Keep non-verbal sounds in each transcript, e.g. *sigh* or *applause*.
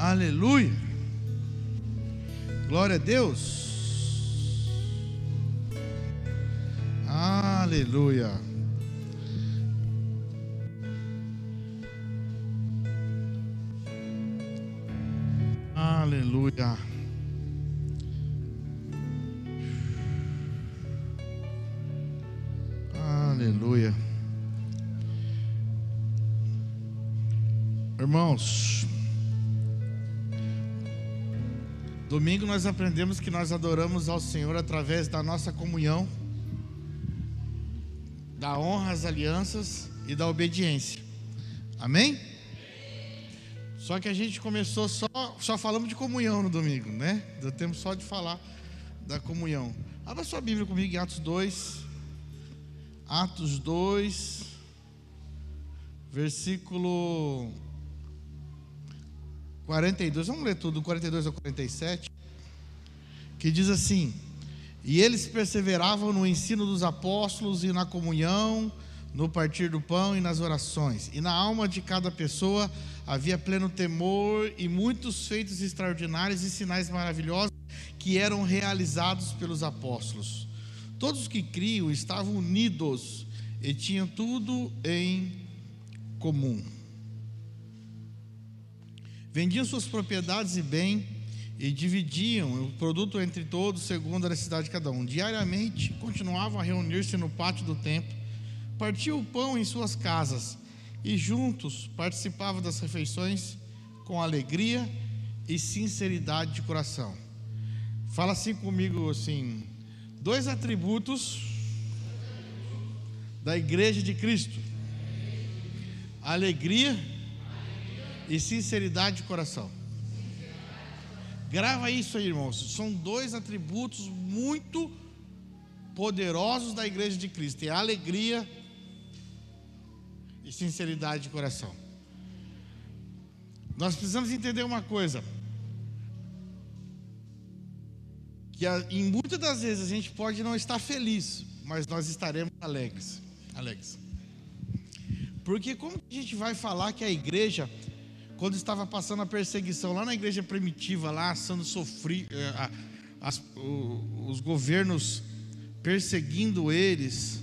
Aleluia. Glória a Deus. Aleluia. Aleluia. Aleluia. Irmãos, domingo nós aprendemos que nós adoramos ao Senhor através da nossa comunhão, da honra às alianças e da obediência. Amém? Só que a gente começou só, só falamos de comunhão no domingo, né? Deu tempo só de falar da comunhão. Abra sua Bíblia comigo em Atos 2. Atos 2, versículo 42. Vamos ler tudo, 42 ao 47. Que diz assim: E eles perseveravam no ensino dos apóstolos e na comunhão, no partir do pão e nas orações. E na alma de cada pessoa havia pleno temor e muitos feitos extraordinários e sinais maravilhosos que eram realizados pelos apóstolos. Todos que criam estavam unidos e tinham tudo em comum. Vendiam suas propriedades e bem e dividiam o produto entre todos segundo a necessidade de cada um. Diariamente continuavam a reunir-se no pátio do templo, partiam o pão em suas casas e juntos participavam das refeições com alegria e sinceridade de coração. Fala assim comigo assim, dois atributos da igreja de Cristo: alegria e sinceridade de coração. Grava isso aí, irmãos. São dois atributos muito poderosos da igreja de Cristo: é alegria e sinceridade de coração. Nós precisamos entender uma coisa. que em muitas das vezes a gente pode não estar feliz, mas nós estaremos alegres. alegres. Porque como a gente vai falar que a igreja, quando estava passando a perseguição lá na igreja primitiva, lá sendo sofrido, eh, os governos perseguindo eles,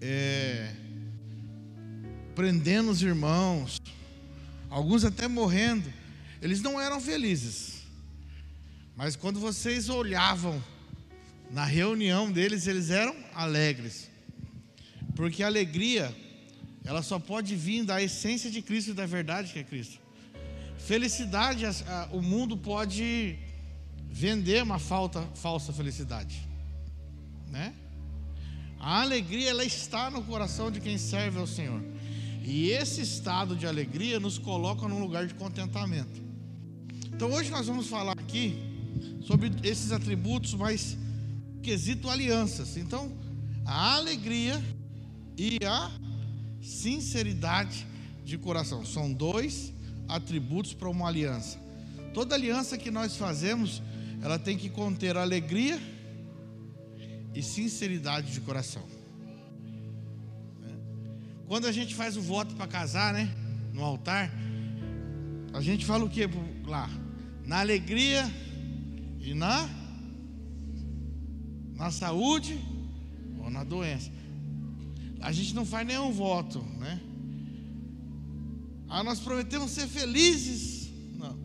é, prendendo os irmãos, alguns até morrendo, eles não eram felizes. Mas quando vocês olhavam na reunião deles, eles eram alegres. Porque a alegria, ela só pode vir da essência de Cristo e da verdade que é Cristo. Felicidade, o mundo pode vender uma falta, falsa felicidade, né? A alegria ela está no coração de quem serve ao Senhor. E esse estado de alegria nos coloca num lugar de contentamento. Então hoje nós vamos falar aqui sobre esses atributos, mas quesito alianças. Então, a alegria e a sinceridade de coração são dois atributos para uma aliança. Toda aliança que nós fazemos, ela tem que conter alegria e sinceridade de coração. Quando a gente faz o voto para casar, né, no altar, a gente fala o que lá? Na alegria e na na saúde ou na doença. A gente não faz nenhum voto, né? Ah, nós prometemos ser felizes. Não.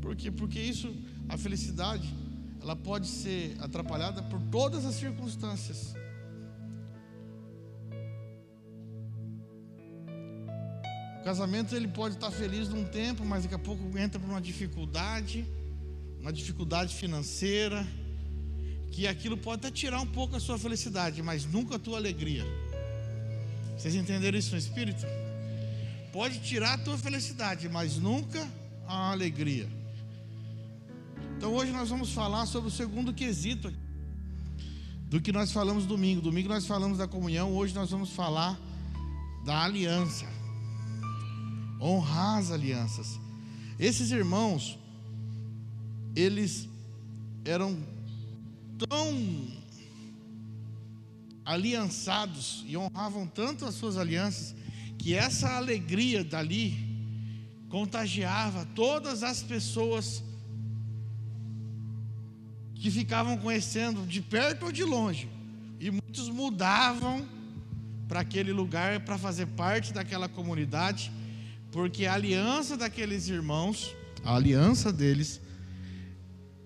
Por quê? Porque isso, a felicidade, ela pode ser atrapalhada por todas as circunstâncias. O casamento ele pode estar feliz num tempo, mas daqui a pouco entra por uma dificuldade uma dificuldade financeira, que aquilo pode até tirar um pouco a sua felicidade, mas nunca a tua alegria. Vocês entenderam isso no espírito? Pode tirar a tua felicidade, mas nunca a alegria. Então hoje nós vamos falar sobre o segundo quesito do que nós falamos domingo. Domingo nós falamos da comunhão, hoje nós vamos falar da aliança. Honrar as alianças. Esses irmãos, eles eram tão aliançados e honravam tanto as suas alianças que essa alegria dali contagiava todas as pessoas que ficavam conhecendo de perto ou de longe. E muitos mudavam para aquele lugar para fazer parte daquela comunidade, porque a aliança daqueles irmãos, a aliança deles,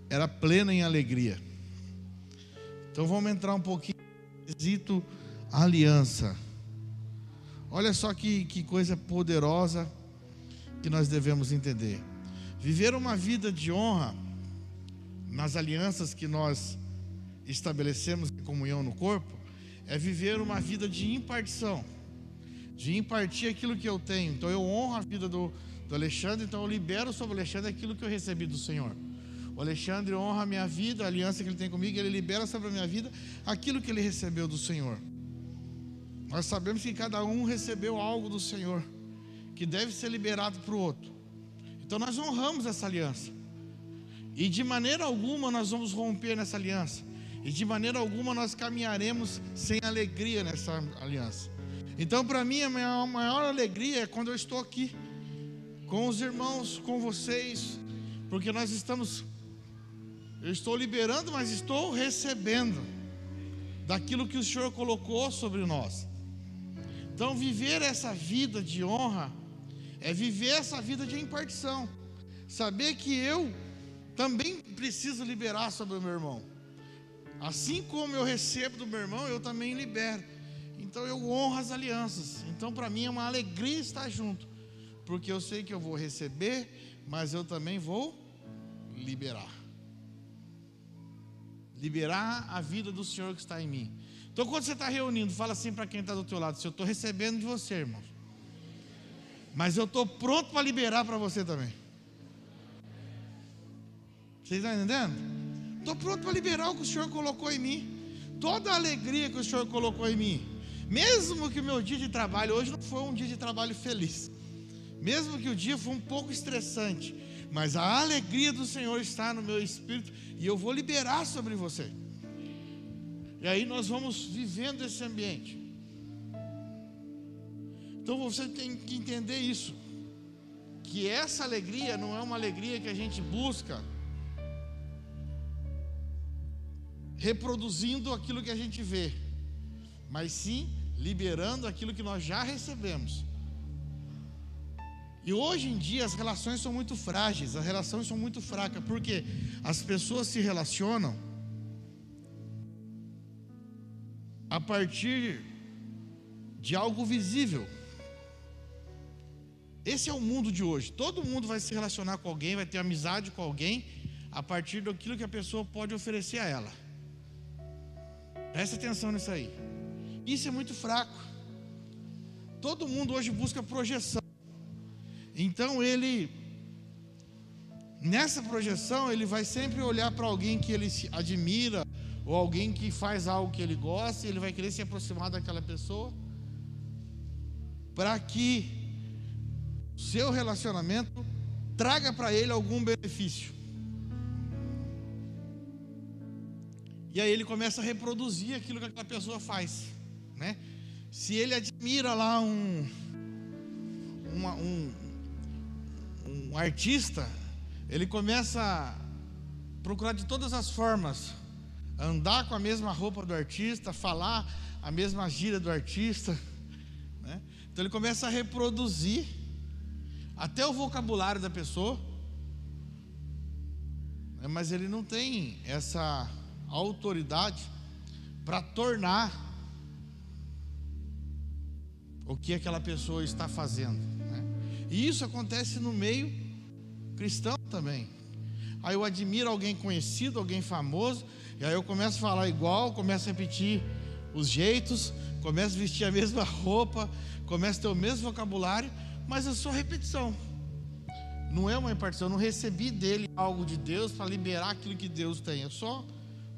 era plena em alegria. Então vamos entrar um pouquinho no quesito aliança. Olha só que, que coisa poderosa que nós devemos entender. Viver uma vida de honra nas alianças que nós estabelecemos em comunhão no corpo é viver uma vida de impartição, de impartir aquilo que eu tenho. Então eu honro a vida do, do Alexandre, então eu libero sobre o Alexandre aquilo que eu recebi do Senhor. O Alexandre honra a minha vida, a aliança que ele tem comigo, ele libera sobre a minha vida aquilo que ele recebeu do Senhor. Nós sabemos que cada um recebeu algo do Senhor, que deve ser liberado para o outro. Então nós honramos essa aliança. E de maneira alguma nós vamos romper nessa aliança. E de maneira alguma nós caminharemos sem alegria nessa aliança. Então, para mim, a minha maior alegria é quando eu estou aqui, com os irmãos, com vocês, porque nós estamos, eu estou liberando, mas estou recebendo daquilo que o Senhor colocou sobre nós. Então, viver essa vida de honra é viver essa vida de impartição, saber que eu também preciso liberar sobre o meu irmão. Assim como eu recebo do meu irmão, eu também libero. Então eu honro as alianças. Então para mim é uma alegria estar junto, porque eu sei que eu vou receber, mas eu também vou liberar. Liberar a vida do Senhor que está em mim. Então quando você está reunindo, fala assim para quem está do teu lado: se eu estou recebendo de você, irmão, mas eu estou pronto para liberar para você também. Vocês estão entendendo? Estou pronto para liberar o que o Senhor colocou em mim. Toda a alegria que o Senhor colocou em mim. Mesmo que o meu dia de trabalho hoje não foi um dia de trabalho feliz. Mesmo que o dia foi um pouco estressante. Mas a alegria do Senhor está no meu espírito. E eu vou liberar sobre você. E aí nós vamos vivendo esse ambiente. Então você tem que entender isso. Que essa alegria não é uma alegria que a gente busca reproduzindo aquilo que a gente vê, mas sim liberando aquilo que nós já recebemos. E hoje em dia as relações são muito frágeis, as relações são muito fracas, porque as pessoas se relacionam a partir de algo visível. Esse é o mundo de hoje. Todo mundo vai se relacionar com alguém, vai ter amizade com alguém a partir daquilo que a pessoa pode oferecer a ela. Presta atenção nisso aí. Isso é muito fraco. Todo mundo hoje busca projeção. Então ele, nessa projeção, ele vai sempre olhar para alguém que ele admira, ou alguém que faz algo que ele gosta, e ele vai querer se aproximar daquela pessoa, para que seu relacionamento traga para ele algum benefício. E aí ele começa a reproduzir aquilo que aquela pessoa faz, né? Se ele admira lá um, uma, um, um artista, ele começa a procurar de todas as formas andar com a mesma roupa do artista, falar a mesma gíria do artista, né? Então ele começa a reproduzir até o vocabulário da pessoa, né? mas ele não tem essa autoridade para tornar o que aquela pessoa está fazendo. E isso acontece no meio cristão também. Aí eu admiro alguém conhecido, alguém famoso, e aí eu começo a falar igual, começo a repetir os jeitos, começo a vestir a mesma *laughs* roupa, começo a ter o mesmo vocabulário, mas é só repetição. Não é uma impartição, eu não recebi dele algo de Deus para liberar aquilo que Deus tem, é só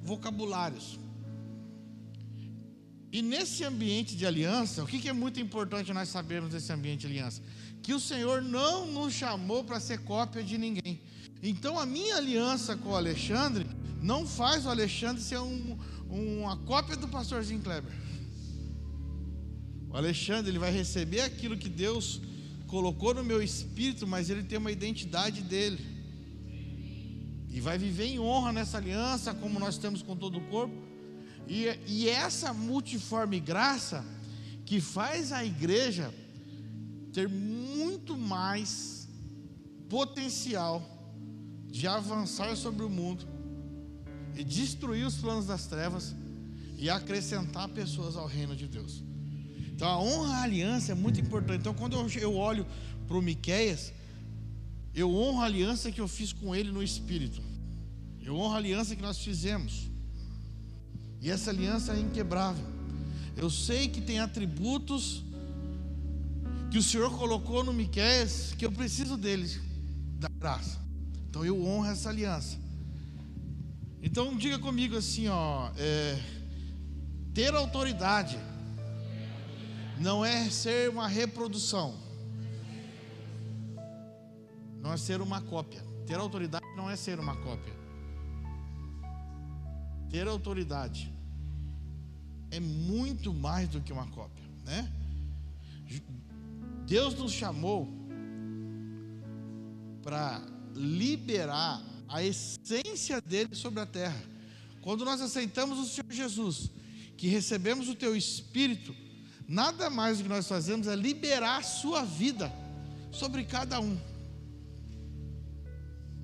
vocabulários. E nesse ambiente de aliança, o que é muito importante nós sabermos desse ambiente de aliança? Que o Senhor não nos chamou para ser cópia de ninguém. Então a minha aliança com o Alexandre não faz o Alexandre ser um, uma cópia do pastorzinho Kleber. O Alexandre ele vai receber aquilo que Deus colocou no meu espírito, mas ele tem uma identidade dele. E vai viver em honra nessa aliança, como nós temos com todo o corpo. E, e essa multiforme graça que faz a igreja ter muito mais potencial de avançar sobre o mundo e destruir os planos das trevas e acrescentar pessoas ao reino de Deus. Então a honra à aliança é muito importante. Então quando eu olho para o Miqueias, eu honro a aliança que eu fiz com ele no Espírito. Eu honro a aliança que nós fizemos. E essa aliança é inquebrável. Eu sei que tem atributos que o Senhor colocou no Miqueias que eu preciso deles, da graça. Então eu honro essa aliança. Então diga comigo assim, ó, é, ter autoridade não é ser uma reprodução, não é ser uma cópia. Ter autoridade não é ser uma cópia. Ter autoridade é muito mais do que uma cópia, né? Deus nos chamou para liberar a essência dele sobre a terra. Quando nós aceitamos o Senhor Jesus, que recebemos o teu espírito, nada mais do que nós fazemos é liberar a sua vida sobre cada um.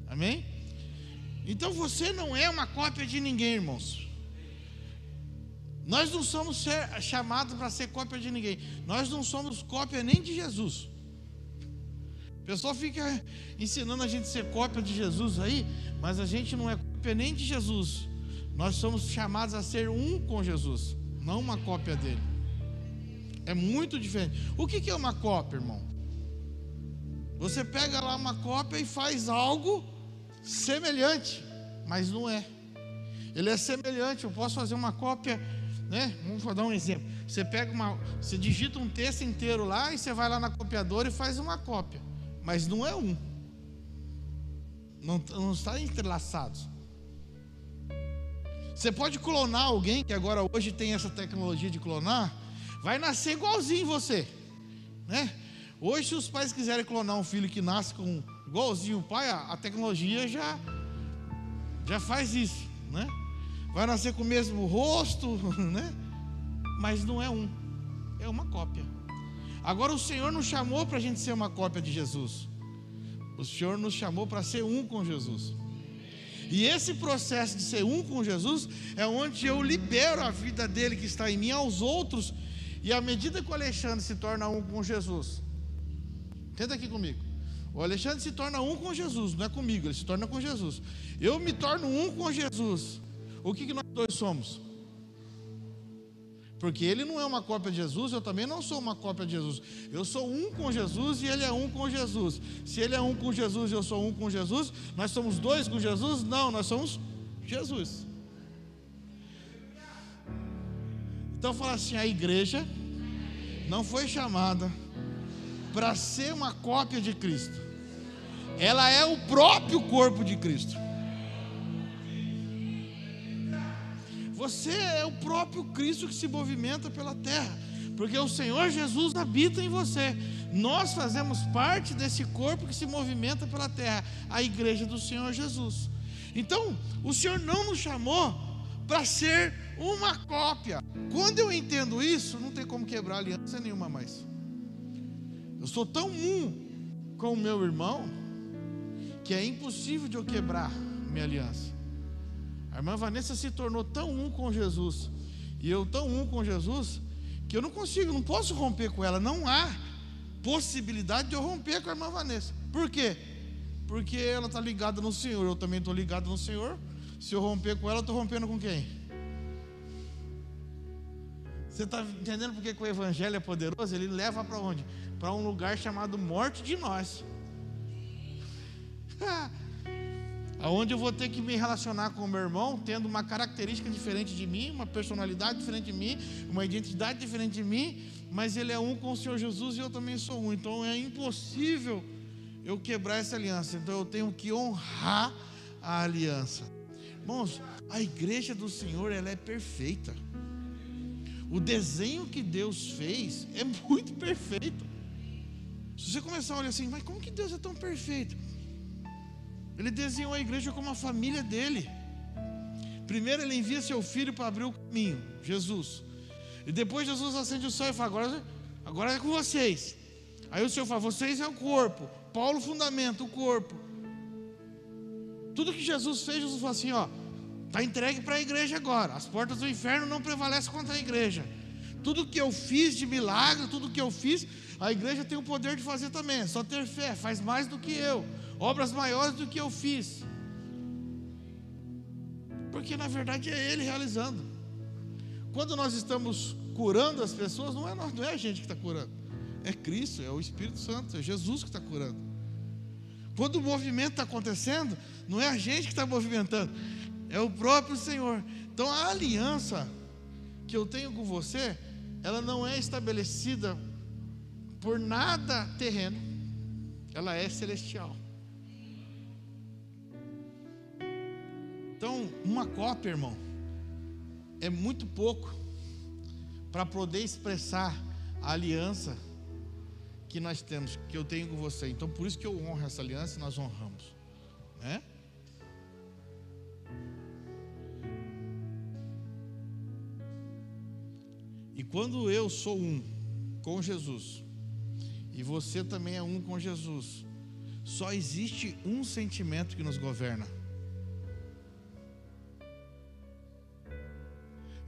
Amém? Então você não é uma cópia de ninguém, irmãos. Nós não somos chamados para ser cópia de ninguém. Nós não somos cópia nem de Jesus. O pessoal fica ensinando a gente ser cópia de Jesus aí, mas a gente não é cópia nem de Jesus. Nós somos chamados a ser um com Jesus, não uma cópia dele. É muito diferente. O que é uma cópia, irmão? Você pega lá uma cópia e faz algo semelhante, mas não é. Ele é semelhante. Eu posso fazer uma cópia né? Vamos dar um exemplo. Você pega uma, você digita um texto inteiro lá e você vai lá na copiadora e faz uma cópia, mas não é um. Não, não está entrelaçado. Você pode clonar alguém que agora hoje tem essa tecnologia de clonar, vai nascer igualzinho você, né? Hoje, se os pais quiserem clonar um filho que nasce com igualzinho o pai, a, a tecnologia já já faz isso, né? Vai nascer com o mesmo rosto, *laughs* né? Mas não é um, é uma cópia. Agora o Senhor nos chamou para a gente ser uma cópia de Jesus. O Senhor nos chamou para ser um com Jesus. E esse processo de ser um com Jesus é onde eu libero a vida dele que está em mim aos outros. E à medida que o Alexandre se torna um com Jesus, tenta aqui comigo. O Alexandre se torna um com Jesus, não é comigo, ele se torna com Jesus. Eu me torno um com Jesus. O que, que nós dois somos? Porque ele não é uma cópia de Jesus, eu também não sou uma cópia de Jesus. Eu sou um com Jesus e ele é um com Jesus. Se ele é um com Jesus e eu sou um com Jesus, nós somos dois com Jesus? Não, nós somos Jesus. Então fala assim: a igreja não foi chamada para ser uma cópia de Cristo, ela é o próprio corpo de Cristo. Você é o próprio Cristo que se movimenta pela terra, porque o Senhor Jesus habita em você. Nós fazemos parte desse corpo que se movimenta pela terra, a igreja do Senhor Jesus. Então, o Senhor não nos chamou para ser uma cópia. Quando eu entendo isso, não tem como quebrar aliança nenhuma mais. Eu sou tão um com o meu irmão que é impossível de eu quebrar minha aliança. A irmã Vanessa se tornou tão um com Jesus, e eu tão um com Jesus, que eu não consigo, não posso romper com ela. Não há possibilidade de eu romper com a irmã Vanessa. Por quê? Porque ela está ligada no Senhor, eu também estou ligado no Senhor. Se eu romper com ela, estou rompendo com quem? Você está entendendo porque que o Evangelho é poderoso? Ele leva para onde? Para um lugar chamado morte de nós. *laughs* aonde eu vou ter que me relacionar com o meu irmão, tendo uma característica diferente de mim, uma personalidade diferente de mim, uma identidade diferente de mim, mas ele é um com o Senhor Jesus e eu também sou um. Então é impossível eu quebrar essa aliança. Então eu tenho que honrar a aliança. Irmãos, a igreja do Senhor ela é perfeita. O desenho que Deus fez é muito *laughs* perfeito. Se você começar a olhar assim, mas como que Deus é tão perfeito? Ele desenhou a igreja como a família dele. Primeiro ele envia seu filho para abrir o caminho, Jesus. E depois Jesus acende o céu e fala: agora, agora é com vocês. Aí o Senhor fala: vocês é o corpo. Paulo fundamenta o corpo. Tudo que Jesus fez, Jesus falou assim: ó, está entregue para a igreja agora. As portas do inferno não prevalecem contra a igreja. Tudo que eu fiz de milagre, tudo que eu fiz, a igreja tem o poder de fazer também. É só ter fé, faz mais do que eu, obras maiores do que eu fiz. Porque na verdade é Ele realizando. Quando nós estamos curando as pessoas, não é, nós, não é a gente que está curando, é Cristo, é o Espírito Santo, é Jesus que está curando. Quando o movimento está acontecendo, não é a gente que está movimentando, é o próprio Senhor. Então a aliança que eu tenho com você, ela não é estabelecida por nada terreno, ela é celestial. Então, uma cópia, irmão, é muito pouco para poder expressar a aliança que nós temos, que eu tenho com você. Então, por isso que eu honro essa aliança e nós honramos, né? E quando eu sou um com Jesus, e você também é um com Jesus, só existe um sentimento que nos governa.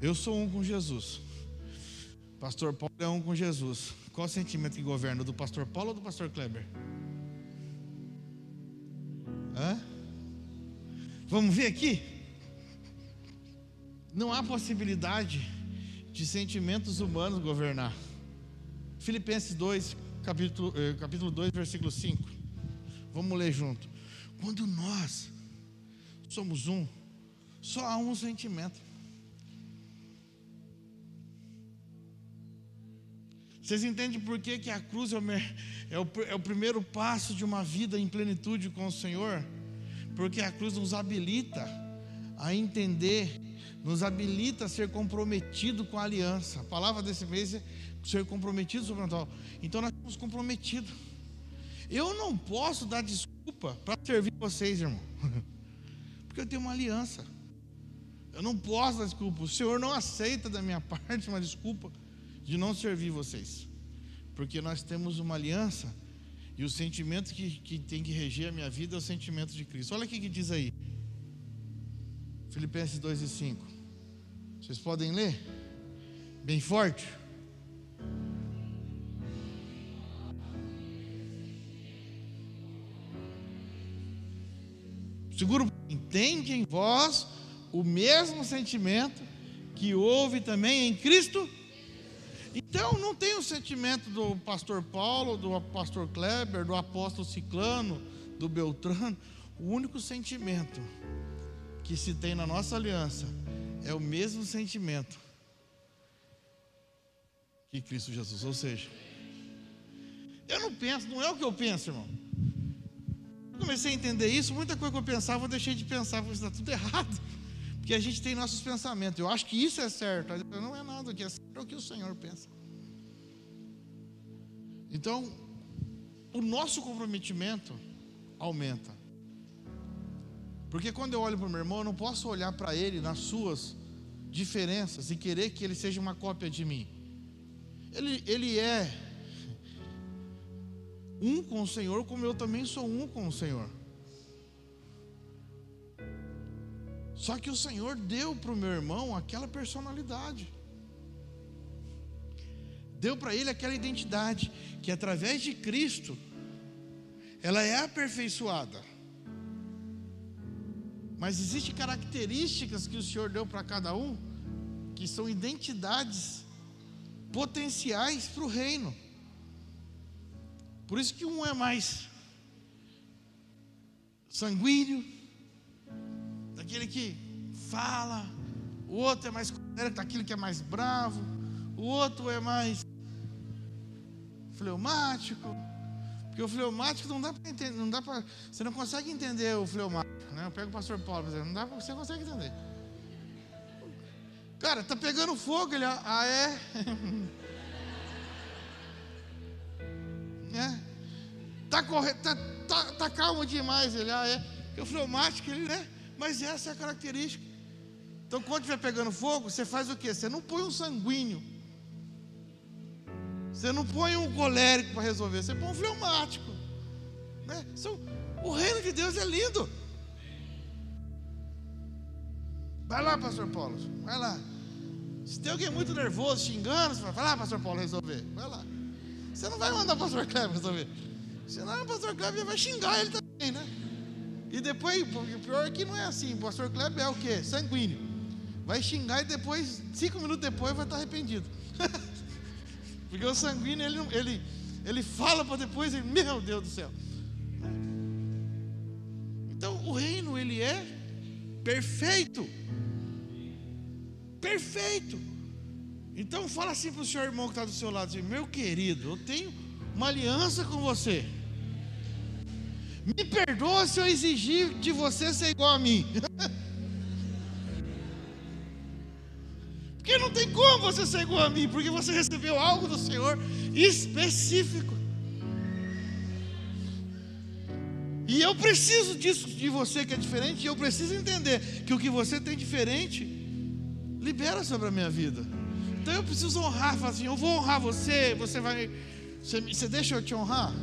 Eu sou um com Jesus. Pastor Paulo é um com Jesus. Qual o sentimento que governa? Do pastor Paulo ou do pastor Kleber? Hã? Vamos ver aqui? Não há possibilidade de sentimentos humanos governar. Filipenses 2, capítulo, eh, capítulo 2, versículo 5. Vamos ler junto. Quando nós somos um, só há um sentimento. Vocês entendem por que, que a cruz é o, é, o, é o primeiro passo de uma vida em plenitude com o Senhor? Porque a cruz nos habilita a entender, nos habilita a ser comprometido com a aliança. A palavra desse mês é ser comprometido sobrenatural. Então nós estamos comprometidos. Eu não posso dar desculpa para servir vocês, irmão, *laughs* porque eu tenho uma aliança. Eu não posso dar desculpa. O Senhor não aceita da minha parte uma desculpa de não servir vocês, porque nós temos uma aliança e o sentimento que, que tem que reger a minha vida é o sentimento de Cristo. Olha o que diz aí, Filipenses 2 e 5. Vocês podem ler? Bem forte. Seguro, entende em vós o mesmo sentimento que houve também em Cristo então não tem o sentimento do pastor Paulo, do pastor Kleber, do apóstolo Ciclano, do Beltrano. O único sentimento que se tem na nossa aliança é o mesmo sentimento que Cristo Jesus. Ou seja, eu não penso, não é o que eu penso, irmão. comecei a entender isso, muita coisa que eu pensava, eu deixei de pensar, porque está tudo errado. Porque a gente tem nossos pensamentos. Eu acho que isso é certo. Que é o que o Senhor pensa. Então, o nosso comprometimento aumenta. Porque quando eu olho para o meu irmão, eu não posso olhar para ele nas suas diferenças e querer que ele seja uma cópia de mim. Ele, ele é um com o Senhor, como eu também sou um com o Senhor. Só que o Senhor deu para o meu irmão aquela personalidade. Deu para ele aquela identidade que através de Cristo ela é aperfeiçoada. Mas existem características que o Senhor deu para cada um que são identidades potenciais para o reino. Por isso que um é mais sanguíneo, daquele que fala, o outro é mais daquele que é mais bravo, o outro é mais fleumático. Porque o fleumático não dá para entender, não dá para, você não consegue entender o fleumático, né? Eu pego o pastor Paulo, não dá para você consegue entender. Cara, tá pegando fogo, ele, ah é. *laughs* é. Tá, corre... tá, tá, tá calmo demais. Ele, ah, é. Porque o fleumático, ele, né? Mas essa é a característica. Então, quando estiver pegando fogo, você faz o quê? Você não põe um sanguíneo. Você não põe um colérico para resolver. Você põe um fleumático. Né? O reino de Deus é lindo. Vai lá, pastor Paulo. Vai lá. Se tem alguém muito nervoso, xingando, você vai, vai lá, pastor Paulo, resolver. Vai lá. Você não vai mandar o pastor Cleber resolver. Senão o pastor Cleber vai xingar ele também, né? E depois, o pior é que não é assim. O pastor Kleber é o quê? Sanguíneo. Vai xingar e depois, cinco minutos depois, vai estar arrependido. Porque o sanguíneo, ele, ele, ele fala para depois, ele, meu Deus do céu. Então, o reino, ele é perfeito. Perfeito. Então, fala assim para o seu irmão que está do seu lado: assim, Meu querido, eu tenho uma aliança com você. Me perdoa se eu exigir de você ser igual a mim. *laughs* Porque não tem como você ser igual a mim, porque você recebeu algo do Senhor específico. E eu preciso disso de você que é diferente, e eu preciso entender que o que você tem diferente libera sobre a minha vida. Então eu preciso honrar, falar assim, eu vou honrar você, você vai. Você, você deixa eu te honrar?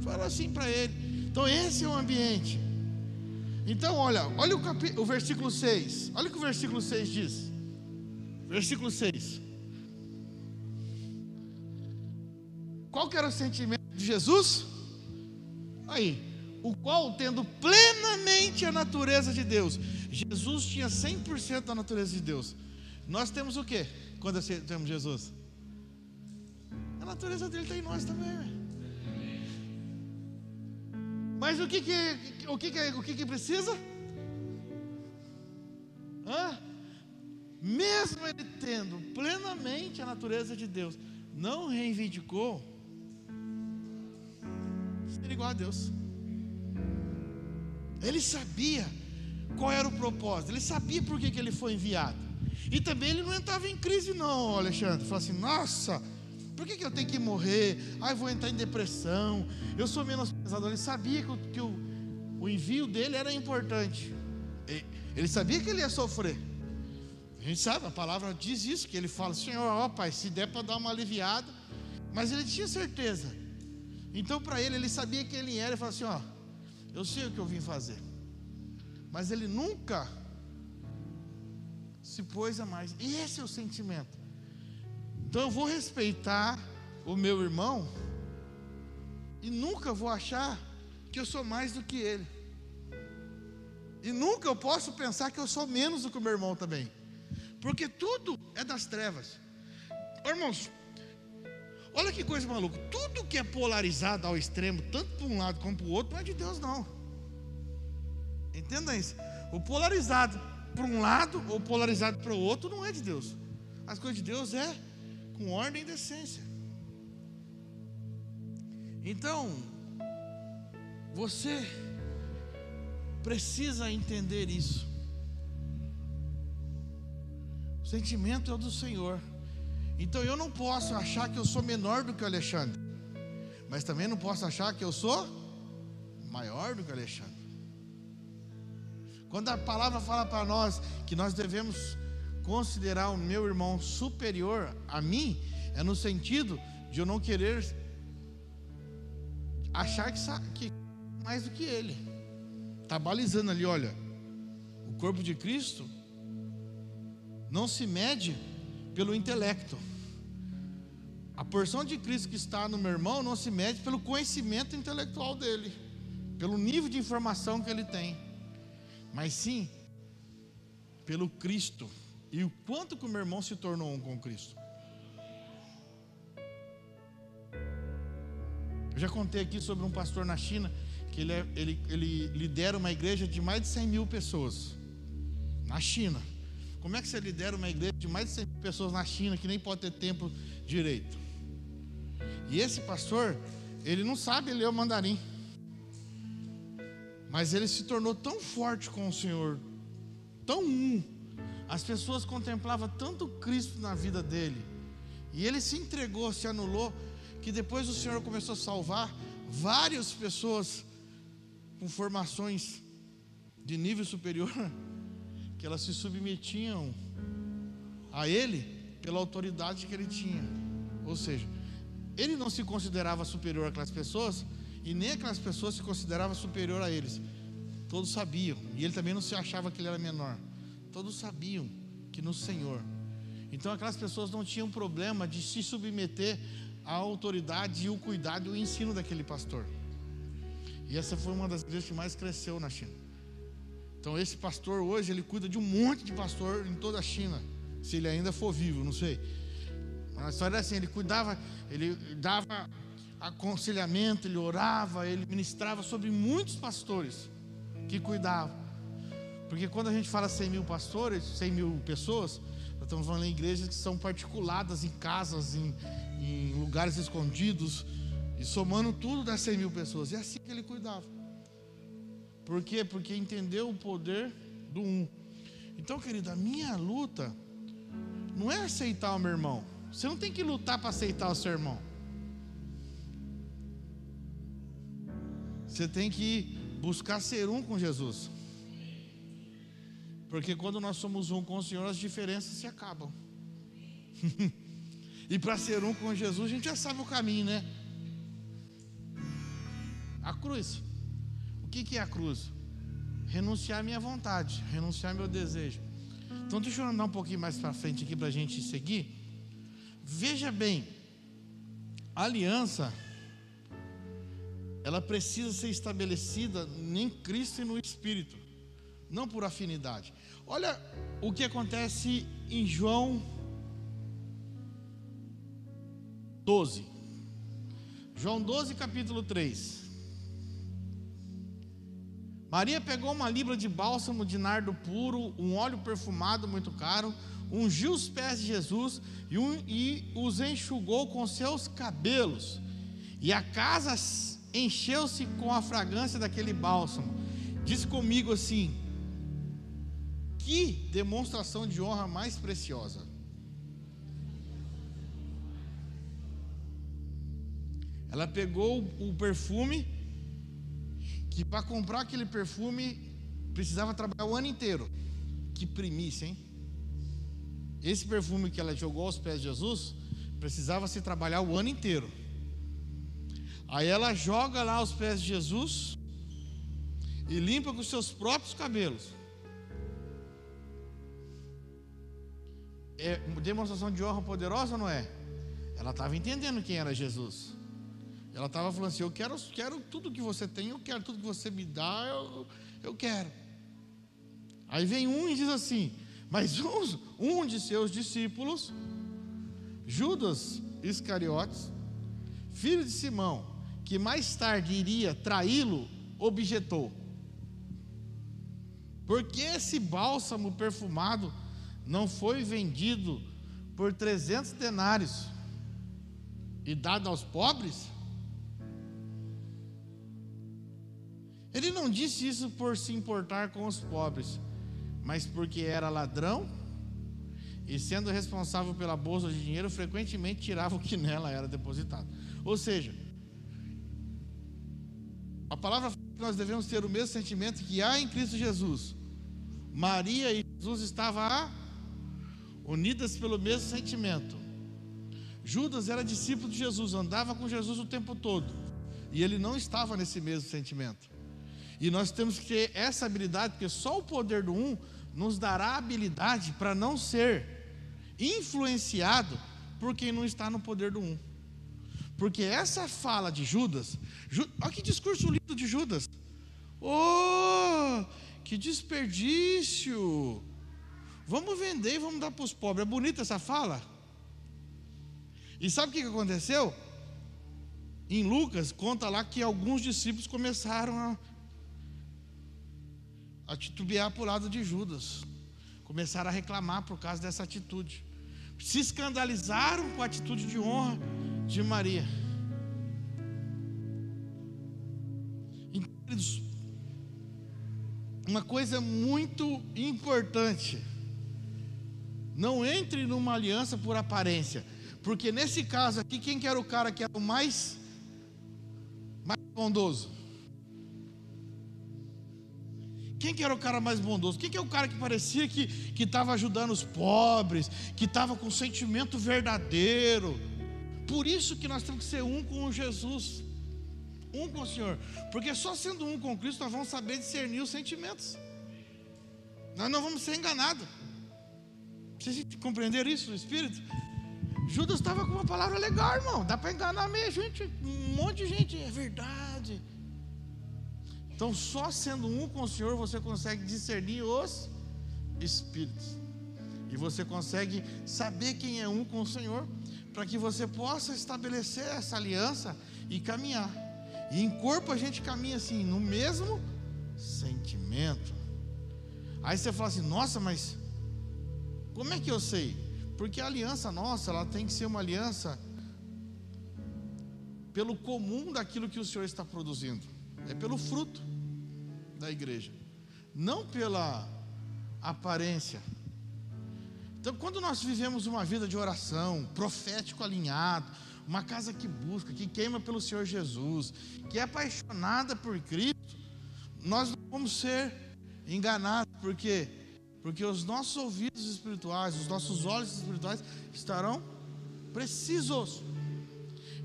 Fala assim para ele. Então esse é o ambiente. Então, olha, olha o, capi, o versículo 6. Olha o que o versículo 6 diz. Versículo 6. Qual que era o sentimento de Jesus? Aí, o qual tendo plenamente a natureza de Deus. Jesus tinha 100% da natureza de Deus. Nós temos o que quando temos Jesus? A natureza dele está em nós também. Mas o que que, o que, que, o que, que precisa? Hã? Mesmo ele tendo plenamente a natureza de Deus, não reivindicou ser igual a Deus. Ele sabia qual era o propósito, ele sabia por que, que ele foi enviado. E também ele não entrava em crise, não, Alexandre. Falou assim: nossa, por que, que eu tenho que morrer? Eu vou entrar em depressão. Eu sou menosprezado. Ele sabia que, o, que o, o envio dele era importante. Ele sabia que ele ia sofrer. A gente sabe, a palavra diz isso, que ele fala, Senhor, ó Pai, se der para dar uma aliviada. Mas ele tinha certeza. Então, para ele, ele sabia quem ele era. Ele falou assim: Ó, eu sei o que eu vim fazer. Mas ele nunca se pôs a mais. E esse é o sentimento. Então eu vou respeitar o meu irmão e nunca vou achar que eu sou mais do que ele. E nunca eu posso pensar que eu sou menos do que o meu irmão também. Porque tudo é das trevas. Irmãos, olha que coisa maluca. Tudo que é polarizado ao extremo, tanto para um lado como para o outro, não é de Deus, não. Entenda isso. O polarizado para um lado ou polarizado para o outro não é de Deus. As coisas de Deus é com ordem e decência. Então, você precisa entender isso. O sentimento é o do Senhor. Então eu não posso achar que eu sou menor do que o Alexandre, mas também não posso achar que eu sou maior do que o Alexandre. Quando a palavra fala para nós que nós devemos considerar o meu irmão superior a mim é no sentido de eu não querer achar que, que mais do que ele. Está balizando ali, olha. O corpo de Cristo não se mede pelo intelecto. A porção de Cristo que está no meu irmão não se mede pelo conhecimento intelectual dele, pelo nível de informação que ele tem, mas sim pelo Cristo e o quanto que o meu irmão se tornou um com Cristo. Eu já contei aqui sobre um pastor na China que ele, é, ele, ele lidera uma igreja de mais de 100 mil pessoas na China. Como é que você lidera uma igreja de mais de 100 mil pessoas na China que nem pode ter tempo direito? E esse pastor, ele não sabe ler o mandarim. Mas ele se tornou tão forte com o Senhor, tão um, as pessoas contemplavam tanto Cristo na vida dele, e ele se entregou, se anulou, que depois o Senhor começou a salvar várias pessoas com formações de nível superior, *laughs* que elas se submetiam a Ele pela autoridade que Ele tinha. Ou seja, Ele não se considerava superior àquelas pessoas e nem aquelas pessoas se consideravam superior a eles. Todos sabiam, e Ele também não se achava que Ele era menor. Todos sabiam que no Senhor. Então aquelas pessoas não tinham problema de se submeter à autoridade e o cuidado e o ensino daquele pastor. E essa foi uma das igrejas que mais cresceu na China. Então esse pastor hoje ele cuida de um monte de pastor em toda a China, se ele ainda for vivo, não sei. A história é assim, ele cuidava, ele dava aconselhamento, ele orava, ele ministrava sobre muitos pastores que cuidavam. Porque quando a gente fala 100 mil pastores, 100 mil pessoas, nós estamos falando em igrejas que são particuladas, em casas, em, em lugares escondidos, e somando tudo das 100 mil pessoas. E é assim que ele cuidava. Por quê? Porque entendeu o poder do um. Então, querido, a minha luta não é aceitar o meu irmão. Você não tem que lutar para aceitar o seu irmão. Você tem que buscar ser um com Jesus. Porque quando nós somos um com o Senhor, as diferenças se acabam. *laughs* e para ser um com Jesus, a gente já sabe o caminho, né? A cruz. O que, que é a cruz? Renunciar à minha vontade, renunciar ao meu desejo. Então deixa eu andar um pouquinho mais para frente aqui para a gente seguir. Veja bem, a aliança, ela precisa ser estabelecida em Cristo e no Espírito, não por afinidade. Olha o que acontece em João 12. João 12, capítulo 3. Maria pegou uma libra de bálsamo de nardo puro, um óleo perfumado muito caro, ungiu os pés de Jesus e, um, e os enxugou com seus cabelos. E a casa encheu-se com a fragrância daquele bálsamo. Diz comigo assim: que demonstração de honra mais preciosa. Ela pegou o perfume que para comprar aquele perfume precisava trabalhar o ano inteiro. Que primícia, hein? Esse perfume que ela jogou aos pés de Jesus precisava se trabalhar o ano inteiro. Aí ela joga lá aos pés de Jesus e limpa com seus próprios cabelos. É demonstração de honra poderosa ou não é? Ela estava entendendo quem era Jesus. Ela estava falando assim: Eu quero, quero tudo que você tem, eu quero tudo que você me dá, eu, eu quero. Aí vem um e diz assim: Mas um, um de seus discípulos, Judas Iscariotes, filho de Simão, que mais tarde iria traí-lo, objetou: Porque esse bálsamo perfumado não foi vendido por 300 denários e dado aos pobres? Ele não disse isso por se importar com os pobres, mas porque era ladrão e, sendo responsável pela bolsa de dinheiro, frequentemente tirava o que nela era depositado. Ou seja, a palavra que nós devemos ter o mesmo sentimento que há em Cristo Jesus. Maria e Jesus estavam unidas pelo mesmo sentimento. Judas era discípulo de Jesus, andava com Jesus o tempo todo, e ele não estava nesse mesmo sentimento. E nós temos que ter essa habilidade, porque só o poder do um nos dará habilidade para não ser influenciado por quem não está no poder do um. Porque essa fala de Judas, olha que discurso lindo de Judas. Oh, que desperdício! Vamos vender e vamos dar para os pobres. É bonita essa fala? E sabe o que aconteceu? Em Lucas, conta lá que alguns discípulos começaram a a titubear para o lado de Judas. Começaram a reclamar por causa dessa atitude. Se escandalizaram com a atitude de honra de Maria. Então, uma coisa muito importante. Não entre numa aliança por aparência, Porque nesse caso aqui, quem que era o cara que era o mais, mais bondoso? Quem que era o cara mais bondoso? Quem que é o cara que parecia que estava ajudando os pobres, que estava com sentimento verdadeiro? Por isso que nós temos que ser um com Jesus, um com o Senhor, porque só sendo um com Cristo nós vamos saber discernir os sentimentos. Nós não vamos ser enganados. Vocês compreenderam isso, Espírito? Judas estava com uma palavra legal, irmão. Dá para enganar meia gente, um monte de gente. É verdade. Então, só sendo um com o Senhor, você consegue discernir os espíritos. E você consegue saber quem é um com o Senhor, para que você possa estabelecer essa aliança e caminhar. E em corpo a gente caminha assim, no mesmo sentimento. Aí você fala assim: nossa, mas como é que eu sei? Porque a aliança nossa, ela tem que ser uma aliança pelo comum daquilo que o Senhor está produzindo, é pelo fruto da igreja, não pela aparência. Então, quando nós vivemos uma vida de oração, profético alinhado, uma casa que busca, que queima pelo Senhor Jesus, que é apaixonada por Cristo, nós não vamos ser enganados, porque porque os nossos ouvidos espirituais, os nossos olhos espirituais estarão precisos.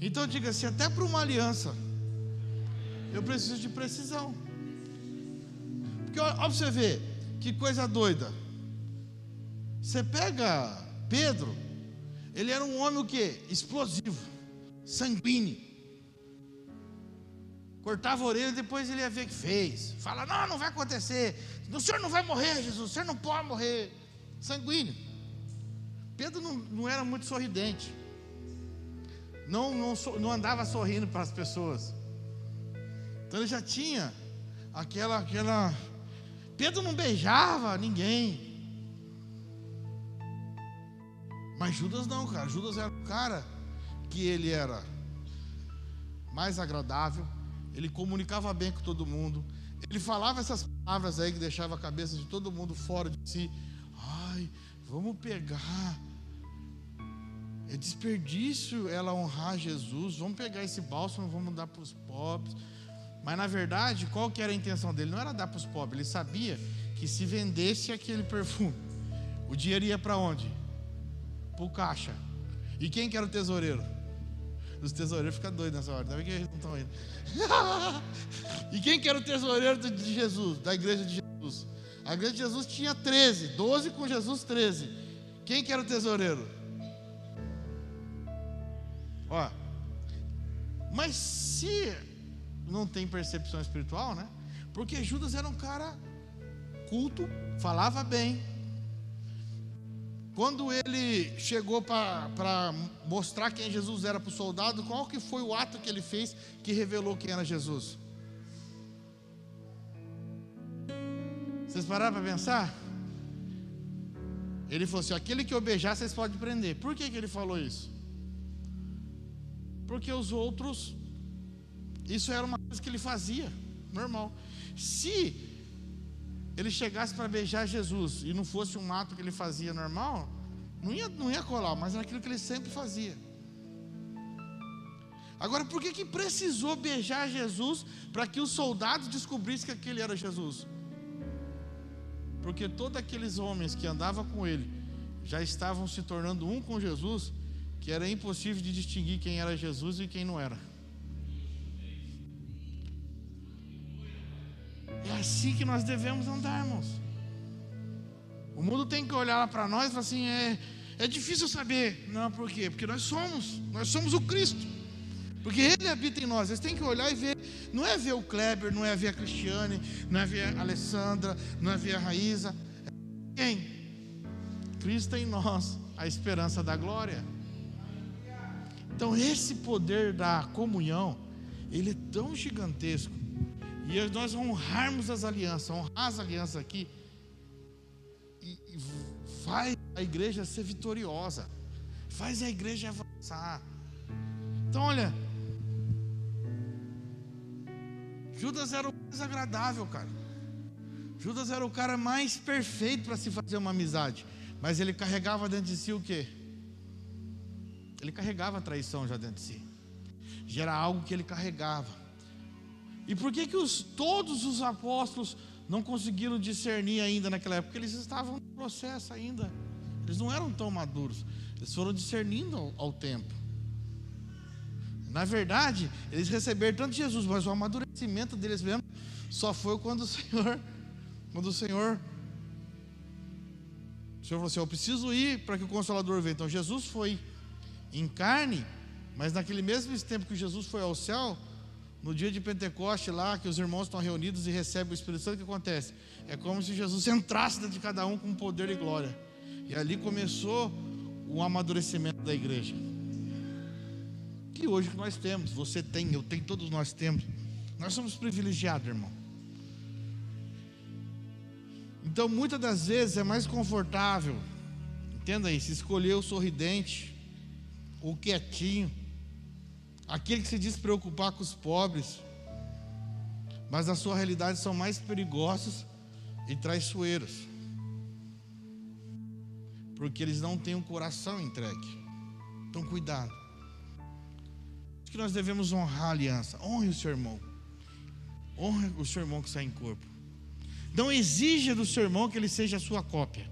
Então diga assim, até para uma aliança, eu preciso de precisão. Porque olha para você ver, que coisa doida. Você pega Pedro, ele era um homem o quê? Explosivo, sanguíneo. Cortava a orelha, depois ele ia ver o que fez. Fala, não, não vai acontecer. O senhor não vai morrer, Jesus, o senhor não pode morrer. Sanguíneo. Pedro não, não era muito sorridente. Não, não, não andava sorrindo para as pessoas. Então ele já tinha aquela, aquela. Pedro não beijava ninguém. Mas Judas não, cara. Judas era o cara que ele era mais agradável, ele comunicava bem com todo mundo, ele falava essas palavras aí que deixava a cabeça de todo mundo fora de si. Ai, vamos pegar. É desperdício ela honrar Jesus. Vamos pegar esse bálsamo, vamos dar para os pobres. Mas na verdade, qual que era a intenção dele? Não era dar para os pobres. Ele sabia que se vendesse aquele perfume, o dinheiro ia para onde? Para o caixa. E quem que era o tesoureiro? Os tesoureiros ficam doidos nessa hora, ainda bem que eles não estão indo. *laughs* e quem que era o tesoureiro de Jesus, da igreja de Jesus? A igreja de Jesus tinha 13, 12 com Jesus 13. Quem que era o tesoureiro? Ó, mas se não tem percepção espiritual, né? Porque Judas era um cara culto, falava bem, quando ele chegou para mostrar quem Jesus era para o soldado, qual que foi o ato que ele fez que revelou quem era Jesus? Vocês pararam para pensar? Ele falou assim: aquele que eu beijar, vocês podem prender. Por que, que ele falou isso? Porque os outros, isso era uma coisa que ele fazia, normal. Se ele chegasse para beijar Jesus e não fosse um ato que ele fazia normal, não ia, não ia colar, mas era aquilo que ele sempre fazia. Agora, por que, que precisou beijar Jesus para que os soldados descobrissem que aquele era Jesus? Porque todos aqueles homens que andavam com ele já estavam se tornando um com Jesus, que era impossível de distinguir quem era Jesus e quem não era. Assim que nós devemos andar, irmãos. O mundo tem que olhar para nós e falar assim: é, é difícil saber. Não, por quê? Porque nós somos, nós somos o Cristo. Porque Ele habita em nós. Eles têm que olhar e ver. Não é ver o Kleber, não é ver a Cristiane, não é ver a Alessandra, não é ver a Raíza. É quem? Cristo em nós, a esperança da glória. Então, esse poder da comunhão, ele é tão gigantesco e nós honrarmos as alianças, honrar as alianças aqui, e, e faz a igreja ser vitoriosa, faz a igreja avançar. Então, olha, Judas era o mais agradável, cara. Judas era o cara mais perfeito para se fazer uma amizade. Mas ele carregava dentro de si o quê? Ele carregava a traição já dentro de si. Já era algo que ele carregava. E por que, que os, todos os apóstolos não conseguiram discernir ainda naquela época? Porque eles estavam no processo ainda. Eles não eram tão maduros. Eles foram discernindo ao, ao tempo. Na verdade, eles receberam tanto Jesus, mas o amadurecimento deles mesmo só foi quando o Senhor, quando o Senhor, o Senhor falou assim: Eu preciso ir para que o Consolador venha. Então Jesus foi em carne, mas naquele mesmo tempo que Jesus foi ao céu, no dia de Pentecoste, lá que os irmãos estão reunidos e recebem o Espírito Santo, o que acontece? É como se Jesus entrasse dentro de cada um com poder e glória. E ali começou o amadurecimento da igreja que hoje nós temos, você tem, eu tenho, todos nós temos. Nós somos privilegiados, irmão. Então, muitas das vezes é mais confortável, entenda isso, escolher o sorridente, o quietinho, aquele que se diz preocupar com os pobres, mas na sua realidade são mais perigosos e traiçoeiros, porque eles não têm um coração entregue. Então, cuidado que nós devemos honrar a aliança. Honre o seu irmão. Honre o seu irmão que está em corpo. Não exija do seu irmão que ele seja a sua cópia.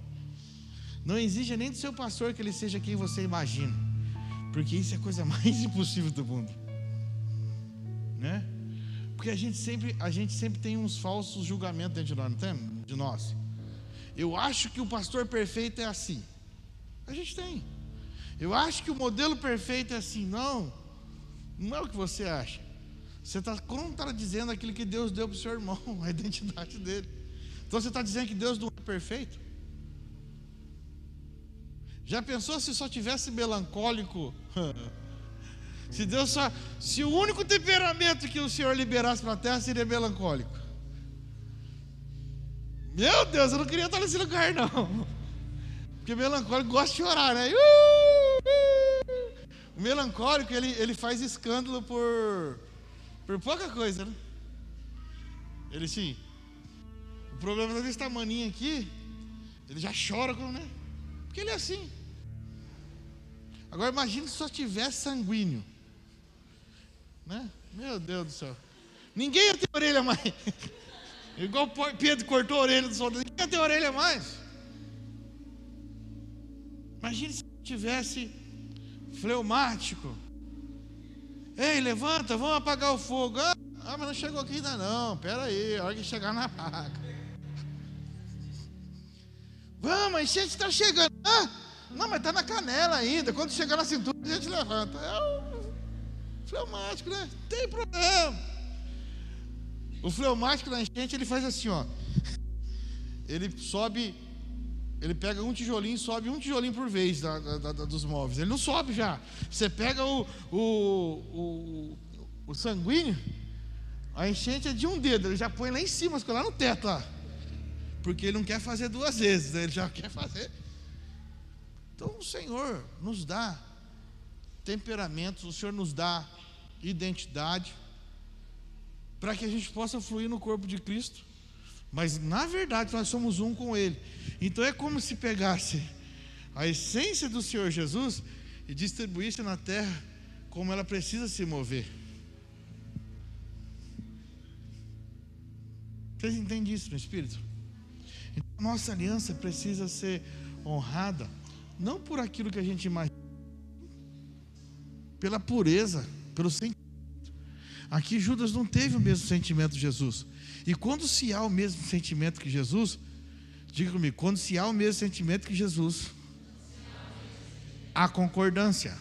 Não exija nem do seu pastor que ele seja quem você imagina. Porque isso é a coisa *laughs* mais impossível do mundo. Né? Porque a gente sempre, a gente sempre tem uns falsos julgamentos dentro de nós, não tem? De nós. Eu acho que o pastor perfeito é assim. A gente tem. Eu acho que o modelo perfeito é assim. Não. Não é o que você acha. Você está contradizendo aquilo que Deus deu para o seu irmão, *laughs* a identidade dele. Então você está dizendo que Deus não é perfeito? Já pensou se só tivesse melancólico? *laughs* se Deus só. Se o único temperamento que o Senhor liberasse para a terra seria melancólico. Meu Deus, eu não queria estar nesse lugar, não. Porque melancólico gosta de chorar, né? Uh, uh. O melancólico, ele, ele faz escândalo por, por pouca coisa, né? Ele sim. O problema dele está maninho aqui, ele já chora, né? Porque ele é assim. Agora imagine se só tivesse sanguíneo. Né? Meu Deus do céu. Ninguém ia ter orelha mais. *laughs* Igual Pedro cortou a orelha do soldado. Ninguém ia ter orelha mais. Imagine se tivesse fleumático. Ei, levanta, vamos apagar o fogo. Ah, ah, mas não chegou aqui ainda não. Pera aí, a hora que chegar na placa. Vamos, a enchente está chegando. Ah, não, mas está na canela ainda. Quando chegar na cintura, a gente levanta. É o fleumático, né? Tem problema. O fleumático na enchente, ele faz assim, ó. Ele sobe ele pega um tijolinho, sobe um tijolinho por vez da, da, da, dos móveis. Ele não sobe já. Você pega o, o, o, o, sanguíneo, a enchente é de um dedo, ele já põe lá em cima, lá no teto lá. Porque ele não quer fazer duas vezes, né? ele já *laughs* quer fazer. Então o Senhor nos dá temperamentos, o Senhor nos dá identidade, para que a gente possa fluir no corpo de Cristo. Mas na verdade nós somos um com Ele. Então é como se pegasse a essência do Senhor Jesus e distribuísse na terra como ela precisa se mover. Vocês entendem isso no Espírito? Então, nossa aliança precisa ser honrada, não por aquilo que a gente imagina, pela pureza, pelo sentimento. Aqui Judas não teve o mesmo sentimento de Jesus. E quando se há o mesmo sentimento que Jesus, diga comigo, quando se há o mesmo sentimento que Jesus, há concordância.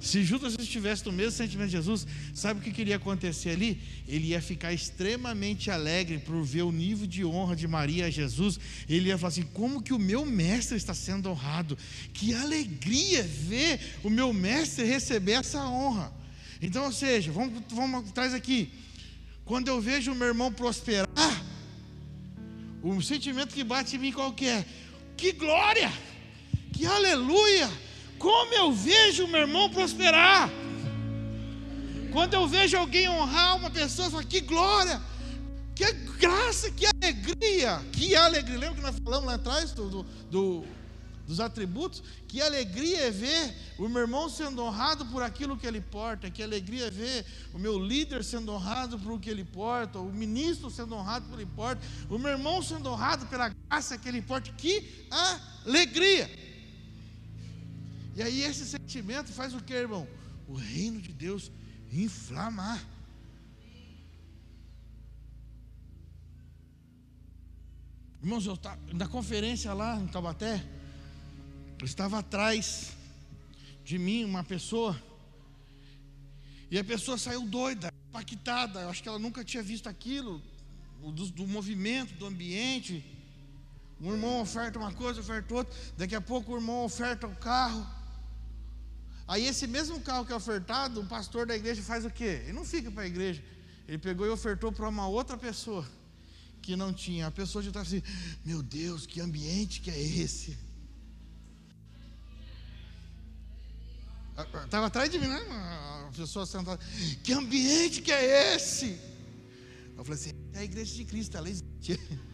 Se Judas estivesse no mesmo sentimento de Jesus, sabe o que queria acontecer ali? Ele ia ficar extremamente alegre por ver o nível de honra de Maria a Jesus. Ele ia falar assim: como que o meu mestre está sendo honrado? Que alegria ver o meu mestre receber essa honra. Então, ou seja, vamos, vamos atrás aqui. Quando eu vejo o meu irmão prosperar, o sentimento que bate em mim qual que é? Que glória! Que aleluia! Como eu vejo o meu irmão prosperar! Quando eu vejo alguém honrar uma pessoa, eu falo, que glória! Que graça, que alegria! Que alegria! Lembra que nós falamos lá atrás do, do, do dos atributos, que alegria é ver o meu irmão sendo honrado por aquilo que ele porta, que alegria é ver o meu líder sendo honrado por o que ele porta, o ministro sendo honrado por o que ele porta, o meu irmão sendo honrado pela graça que ele porta, que alegria! E aí esse sentimento faz o que, irmão? O reino de Deus inflamar. Irmãos, eu estava, na conferência lá em Taubaté, estava atrás de mim uma pessoa, e a pessoa saiu doida, impactada. Eu acho que ela nunca tinha visto aquilo, do, do movimento, do ambiente. Um irmão oferta uma coisa, oferta outra. Daqui a pouco o irmão oferta o carro. Aí esse mesmo carro que é ofertado, o pastor da igreja faz o quê? Ele não fica para a igreja. Ele pegou e ofertou para uma outra pessoa que não tinha. A pessoa já estava assim: Meu Deus, que ambiente que é esse? Estava atrás de mim, né? A pessoa sentada: Que ambiente que é esse? Eu falei assim: É a igreja de Cristo, ela existe. *laughs*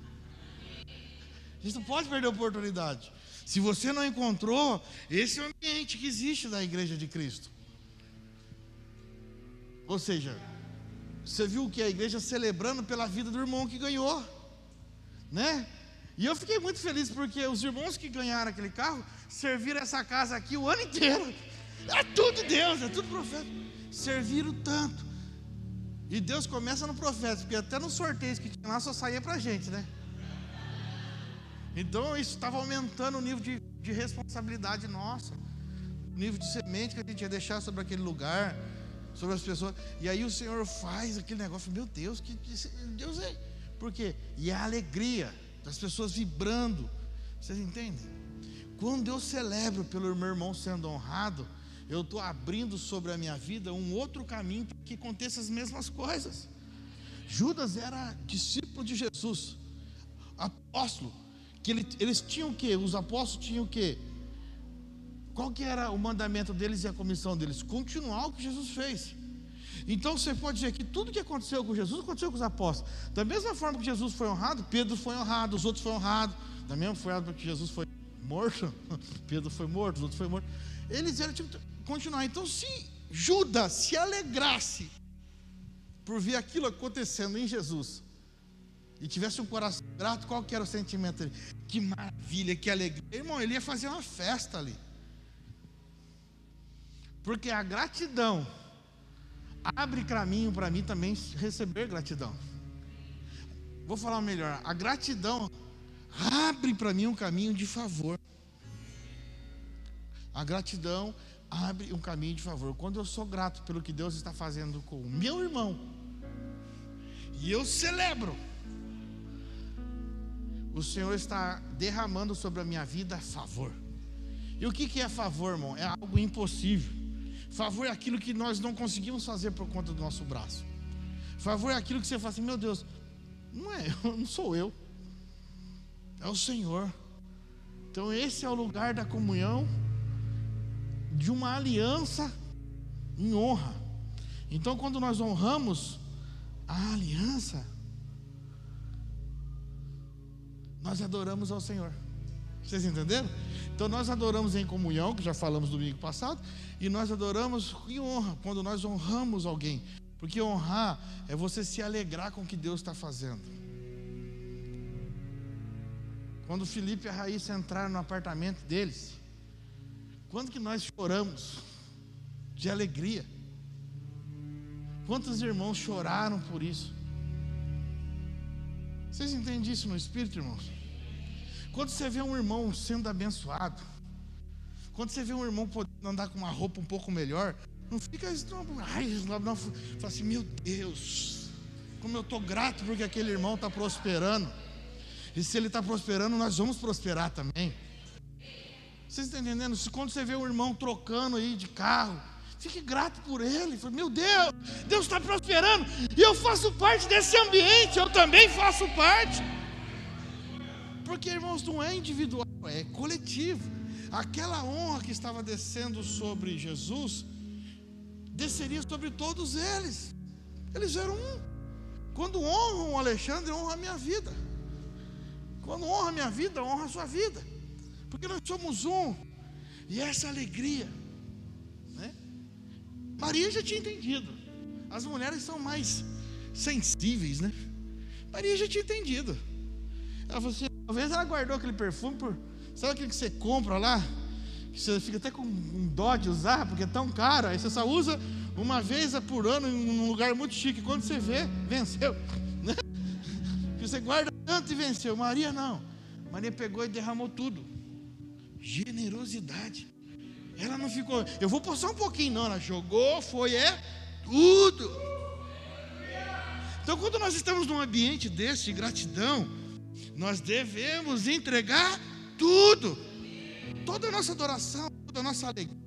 A gente não pode perder a oportunidade. Se você não encontrou, esse é o ambiente que existe da igreja de Cristo. Ou seja, você viu que a igreja celebrando pela vida do irmão que ganhou, né? E eu fiquei muito feliz porque os irmãos que ganharam aquele carro serviram essa casa aqui o ano inteiro. É tudo Deus, é tudo profeta. Serviram tanto. E Deus começa no profeta, porque até nos sorteios que tinha lá só saía pra gente, né? Então isso estava aumentando o nível de, de responsabilidade nossa, o nível de semente que a gente ia deixar sobre aquele lugar sobre as pessoas. E aí o Senhor faz aquele negócio, meu Deus, que Deus é. Por quê? E a alegria das pessoas vibrando. Vocês entendem? Quando eu celebro pelo meu irmão sendo honrado, eu estou abrindo sobre a minha vida um outro caminho para que aconteça as mesmas coisas. Judas era discípulo de Jesus, apóstolo, que ele, eles tinham o que? Os apóstolos tinham o que? Qual que era o mandamento deles e a comissão deles? Continuar o que Jesus fez. Então você pode dizer que tudo que aconteceu com Jesus aconteceu com os apóstolos. Da mesma forma que Jesus foi honrado, Pedro foi honrado, os outros foram honrados. Da mesma forma que Jesus foi morto, *laughs* Pedro foi morto, os outros foram mortos. Eles eram tipo continuar. Então, se Judas se alegrasse por ver aquilo acontecendo em Jesus e tivesse um coração grato, qual que era o sentimento dele? Que maravilha, que alegria. Irmão, ele ia fazer uma festa ali. Porque a gratidão abre caminho para mim também receber gratidão. Vou falar melhor. A gratidão abre para mim um caminho de favor. A gratidão abre um caminho de favor. Quando eu sou grato pelo que Deus está fazendo com o meu irmão, e eu celebro, o Senhor está derramando sobre a minha vida favor. E o que é favor, irmão? É algo impossível. Favor é aquilo que nós não conseguimos fazer por conta do nosso braço. Favor é aquilo que você fala assim, meu Deus, não é eu, *laughs* não sou eu. É o Senhor. Então esse é o lugar da comunhão de uma aliança em honra. Então quando nós honramos a aliança, nós adoramos ao Senhor. Vocês entenderam? Então nós adoramos em comunhão, que já falamos domingo passado, e nós adoramos em honra, quando nós honramos alguém. Porque honrar é você se alegrar com o que Deus está fazendo. Quando Felipe e a Raíssa entraram no apartamento deles, quando que nós choramos de alegria? Quantos irmãos choraram por isso? Vocês entendem isso no espírito, irmãos? Quando você vê um irmão sendo abençoado, quando você vê um irmão podendo andar com uma roupa um pouco melhor, não fica não, ai, não, não, fala assim, meu Deus, como eu estou grato porque aquele irmão está prosperando. E se ele está prosperando, nós vamos prosperar também. Vocês estão entendendo? Quando você vê um irmão trocando aí de carro, fique grato por ele. Fala, meu Deus, Deus está prosperando e eu faço parte desse ambiente, eu também faço parte. Porque, irmãos, não é individual, é coletivo. Aquela honra que estava descendo sobre Jesus, desceria sobre todos eles. Eles eram um. Quando honram o Alexandre, honra a minha vida. Quando honra a minha vida, honra a sua vida. Porque nós somos um. E essa alegria? Maria já tinha entendido. As mulheres são mais sensíveis, né? Maria já tinha entendido. Ela falou assim: talvez ela guardou aquele perfume por. Sabe aquele que você compra lá? Que você fica até com um dó de usar, porque é tão caro. Aí você só usa uma vez por ano em um lugar muito chique. Quando você vê, venceu. Né? Que você guarda tanto e venceu. Maria não. Maria pegou e derramou tudo. Generosidade. Ela não ficou, eu vou passar um pouquinho, não. Ela jogou, foi, é tudo. Então, quando nós estamos num ambiente desse de gratidão, nós devemos entregar tudo, toda a nossa adoração, toda a nossa alegria.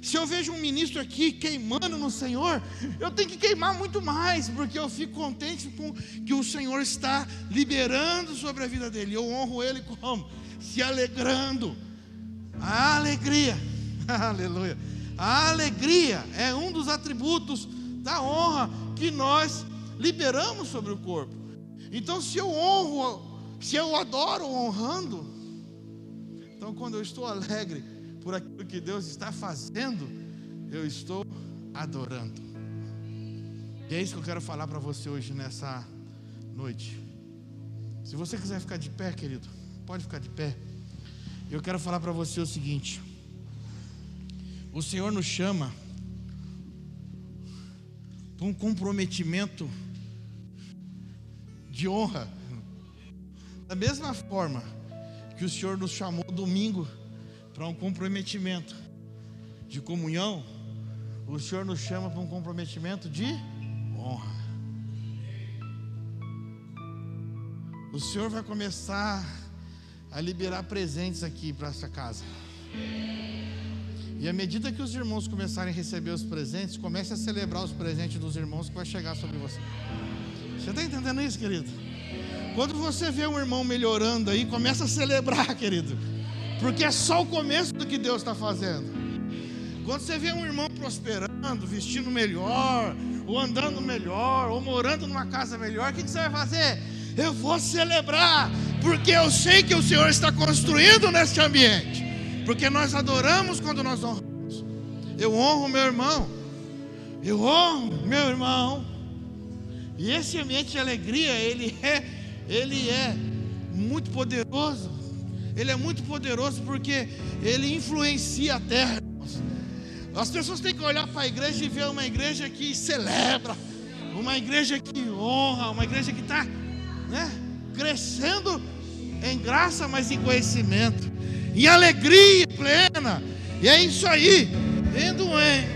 Se eu vejo um ministro aqui queimando no Senhor, eu tenho que queimar muito mais, porque eu fico contente com que o Senhor está liberando sobre a vida dele. Eu honro ele como? Se alegrando. A alegria, *laughs* aleluia. A alegria é um dos atributos da honra que nós liberamos sobre o corpo. Então, se eu honro, se eu adoro honrando, então quando eu estou alegre, por aquilo que Deus está fazendo, eu estou adorando. E é isso que eu quero falar para você hoje nessa noite. Se você quiser ficar de pé, querido, pode ficar de pé. Eu quero falar para você o seguinte: o Senhor nos chama para um comprometimento de honra. Da mesma forma que o Senhor nos chamou domingo para um comprometimento de comunhão, o Senhor nos chama para um comprometimento de honra. O Senhor vai começar a liberar presentes aqui para essa casa. E à medida que os irmãos começarem a receber os presentes, comece a celebrar os presentes dos irmãos que vai chegar sobre você. Você está entendendo isso, querido? Quando você vê um irmão melhorando aí, começa a celebrar, *laughs* querido porque é só o começo do que Deus está fazendo. Quando você vê um irmão prosperando, vestindo melhor, ou andando melhor, ou morando numa casa melhor, o que você vai fazer? Eu vou celebrar, porque eu sei que o Senhor está construindo neste ambiente. Porque nós adoramos quando nós honramos. Eu honro meu irmão, eu honro meu irmão. E esse ambiente de alegria, ele é, ele é muito poderoso. Ele é muito poderoso porque ele influencia a terra. As pessoas têm que olhar para a igreja e ver uma igreja que celebra, uma igreja que honra, uma igreja que está né, crescendo em graça, mas em conhecimento, em alegria plena. E é isso aí. Tendo em